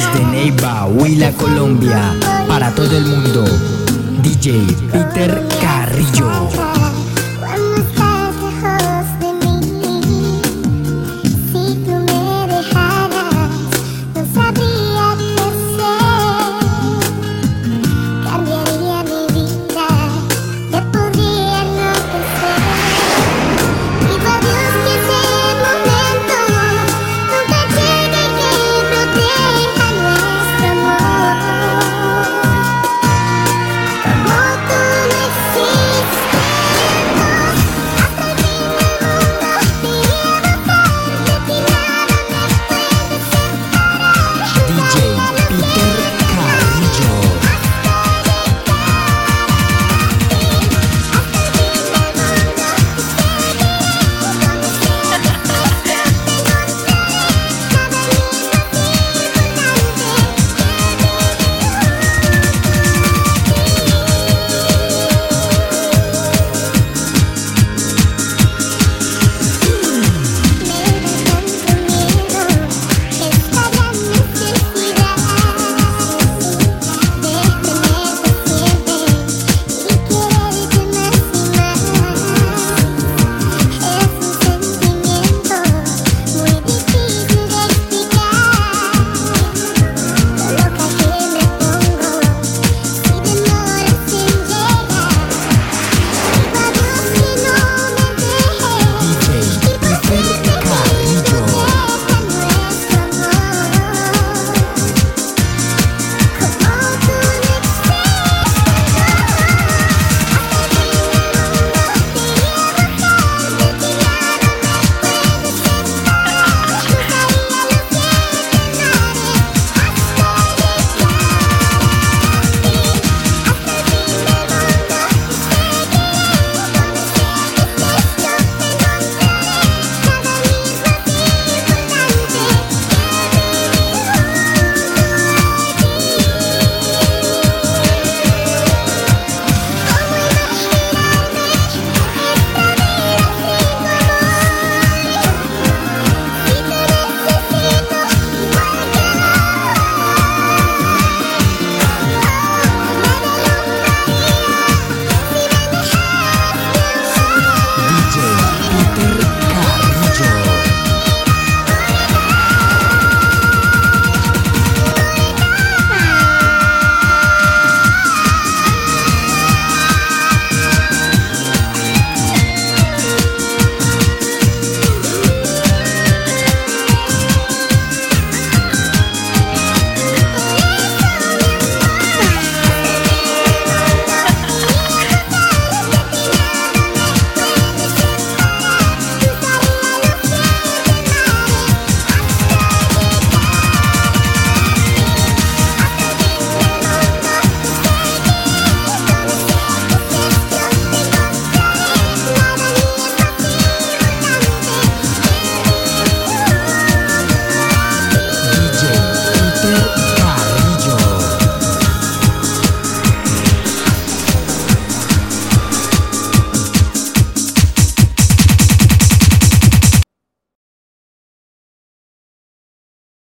Desde Neiva, Huila, Colombia, para todo el mundo, DJ Peter Carrillo.